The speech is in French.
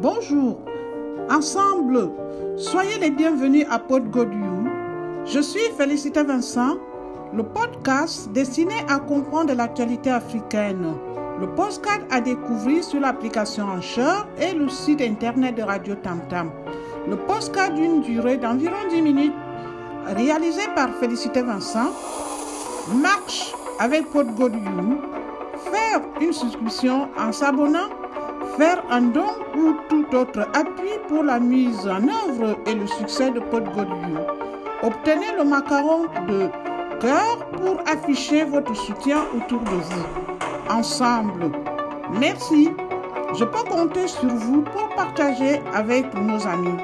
Bonjour. Ensemble, soyez les bienvenus à Pod. Je suis Félicité Vincent, le podcast destiné à comprendre l'actualité africaine. Le postcard à découvrir sur l'application Anchor et le site internet de Radio Tam Tam. Le postcard d'une durée d'environ 10 minutes, réalisé par Félicité Vincent, marche avec Pod God You. Faire une souscription en s'abonnant faire un don ou tout autre appui pour la mise en œuvre et le succès de Pod God You. Obtenez le macaron de cœur pour afficher votre soutien autour de vous. Ensemble, merci. Je peux compter sur vous pour partager avec nos amis.